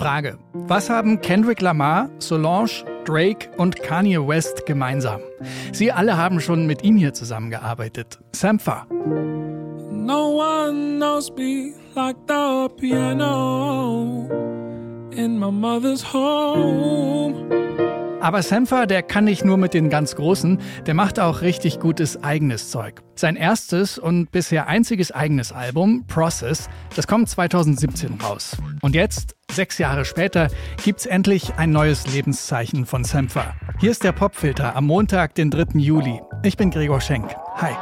Frage. Was haben Kendrick Lamar, Solange, Drake und Kanye West gemeinsam? Sie alle haben schon mit ihm hier zusammengearbeitet. Sampha. No one knows me like the piano in my mother's home. Aber Sampha, der kann nicht nur mit den ganz Großen, der macht auch richtig gutes eigenes Zeug. Sein erstes und bisher einziges eigenes Album, Process, das kommt 2017 raus. Und jetzt, sechs Jahre später, gibt's endlich ein neues Lebenszeichen von Sampha. Hier ist der Popfilter am Montag, den 3. Juli. Ich bin Gregor Schenk. Hi.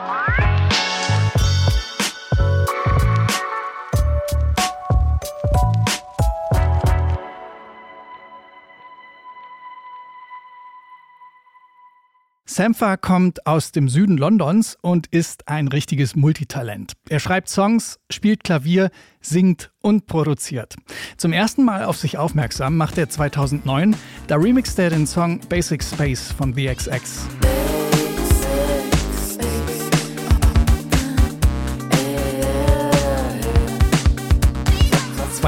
Sampha kommt aus dem Süden Londons und ist ein richtiges Multitalent. Er schreibt Songs, spielt Klavier, singt und produziert. Zum ersten Mal auf sich aufmerksam macht er 2009. Da remixt er den Song Basic Space von The XX.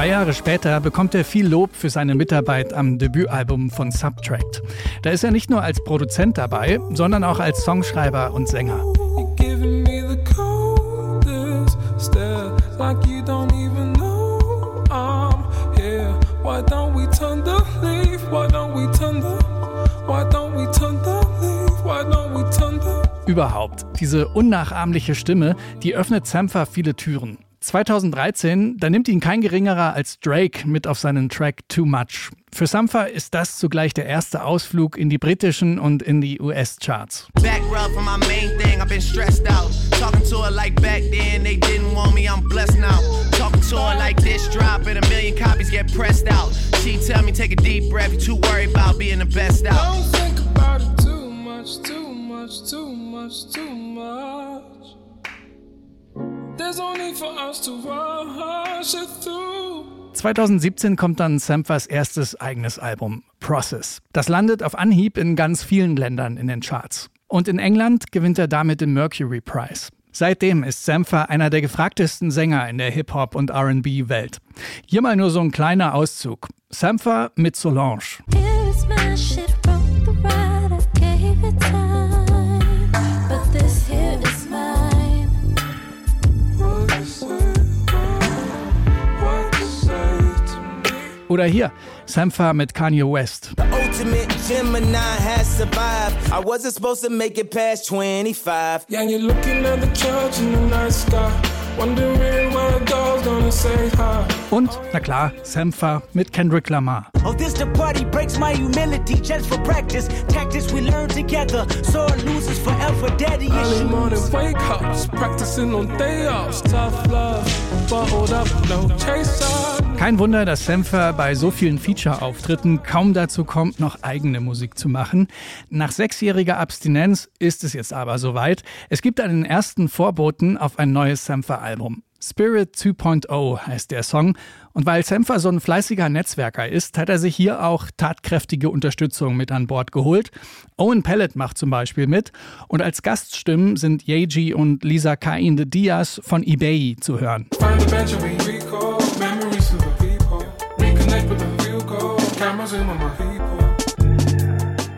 Zwei Jahre später bekommt er viel Lob für seine Mitarbeit am Debütalbum von Subtract. Da ist er nicht nur als Produzent dabei, sondern auch als Songschreiber und Sänger. Überhaupt, diese unnachahmliche Stimme, die öffnet Sampha viele Türen. 2013, da nimmt ihn kein geringerer als Drake mit auf seinen Track Too Much. Für Sampha ist das zugleich der erste Ausflug in die britischen und in die US-Charts. Too much, too much, too much. 2017 kommt dann Samphas erstes eigenes Album, Process. Das landet auf Anhieb in ganz vielen Ländern in den Charts. Und in England gewinnt er damit den Mercury Prize. Seitdem ist Sampha einer der gefragtesten Sänger in der Hip-Hop- und RB-Welt. Hier mal nur so ein kleiner Auszug. Sampha mit Solange. Oder hier, Sampha mit Kanye West. The ultimate Gemini has survived. I wasn't supposed to make it past 25. Yeah, you're looking at the church in the night sky. Und, na klar, Sampha mit Kendrick Lamar. Oh, this the party breaks my humility just for practice. Tactics we learn together. So loses forever. Daddy issues. Early morning wake ups, practicing on day offs. Tough love, bottled up, no chaser. Kein Wunder, dass Sampha bei so vielen Feature-Auftritten kaum dazu kommt, noch eigene Musik zu machen. Nach sechsjähriger Abstinenz ist es jetzt aber soweit. Es gibt einen ersten Vorboten auf ein neues Sampha-Album. Spirit 2.0 heißt der Song. Und weil Sampha so ein fleißiger Netzwerker ist, hat er sich hier auch tatkräftige Unterstützung mit an Bord geholt. Owen Pellet macht zum Beispiel mit. Und als Gaststimmen sind Yeji und Lisa Cain de Diaz von eBay zu hören.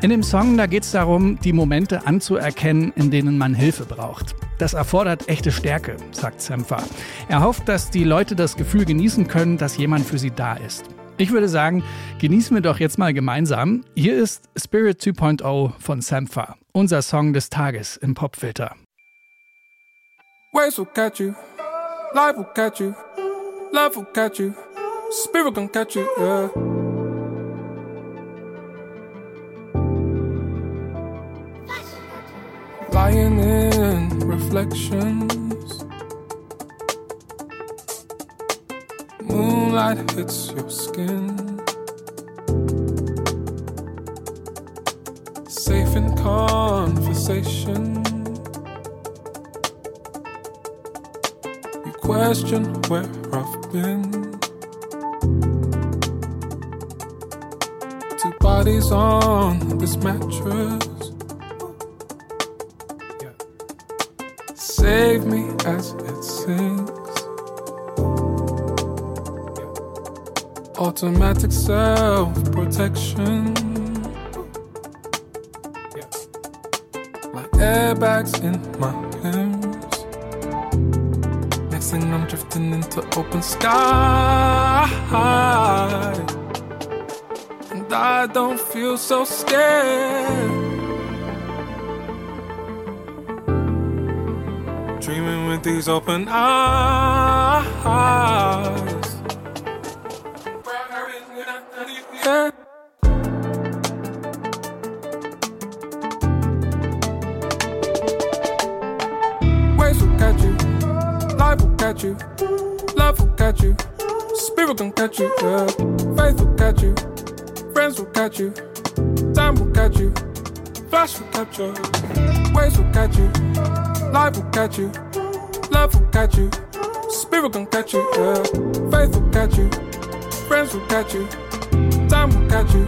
In dem Song, da geht es darum, die Momente anzuerkennen, in denen man Hilfe braucht. Das erfordert echte Stärke, sagt Sampha. Er hofft, dass die Leute das Gefühl genießen können, dass jemand für sie da ist. Ich würde sagen, genießen wir doch jetzt mal gemeinsam. Hier ist Spirit 2.0 von Sampha, unser Song des Tages im Popfilter. Waves will catch you, life will catch you, love will catch you, spirit gonna catch you, yeah. Reflections. Moonlight hits your skin. Safe in conversation. You question where I've been. Two bodies on this mattress. As it sings. Automatic self protection. Like airbags in my limbs. Next thing I'm drifting into open sky. And I don't feel so scared. These open eyes. Yeah. Waves will catch you, life will catch you, love will catch you, spirit can catch you, yeah. Faith will catch you, friends will catch you, time will catch you, flash will catch you, waves will catch you, life will catch you, love will catch you, spirit can catch you, yeah. Faith will catch you, friends will catch you, time will catch you,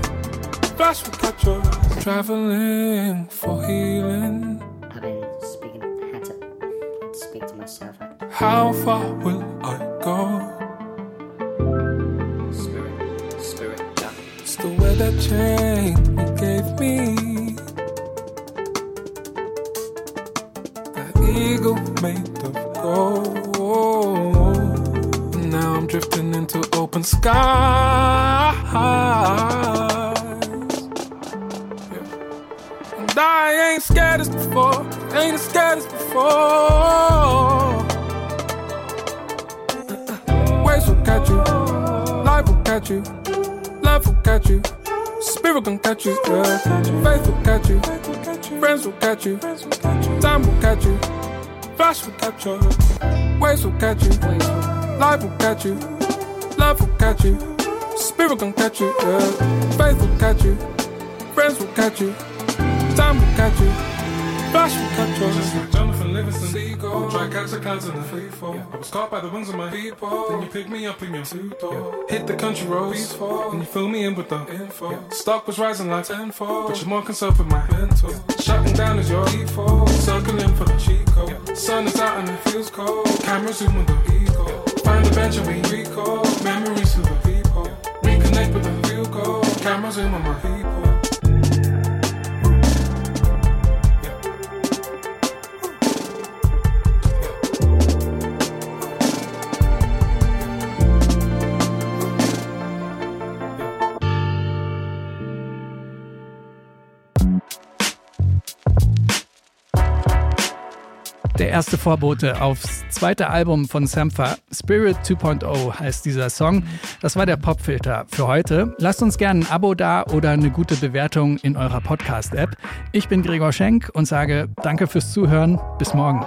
flash will catch you. Traveling for healing. I've been speaking, had to speak to myself. How far will I go? Spirit, spirit, yeah. Still wear that chain skies. And I ain't scared as before. Ain't as scared as before. Waves will catch you, life will catch you, love will catch you, spirit can catch you, yeah. Faith will catch you, friends will catch you, time will catch you, flash will catch you, waves will catch you, life will catch you, love will catch you, spirit can catch you, yeah. Faith will catch you, friends will catch you, time will catch you. Flash will catch you. Just like Jonathan Livingston, Seagull. Try catch the clouds in a free fall. I was caught by the wings of my people. Then you picked me up in your suit. Hit the country roads. And you fill me in with the info. Stock was rising like tenfold. But you're more concerned with my mental. Shutting down is your default. Circling for the cheat code. Sun is out and it feels cold. Camera zoom with the ego. Find the bench and we recall. Erste Vorbote aufs zweite Album von Sampha, Spirit 2.0 heißt dieser Song. Das war der Popfilter für heute. Lasst uns gerne ein Abo da oder eine gute Bewertung in eurer Podcast-App. Ich bin Gregor Schenk und sage danke fürs Zuhören. Bis morgen.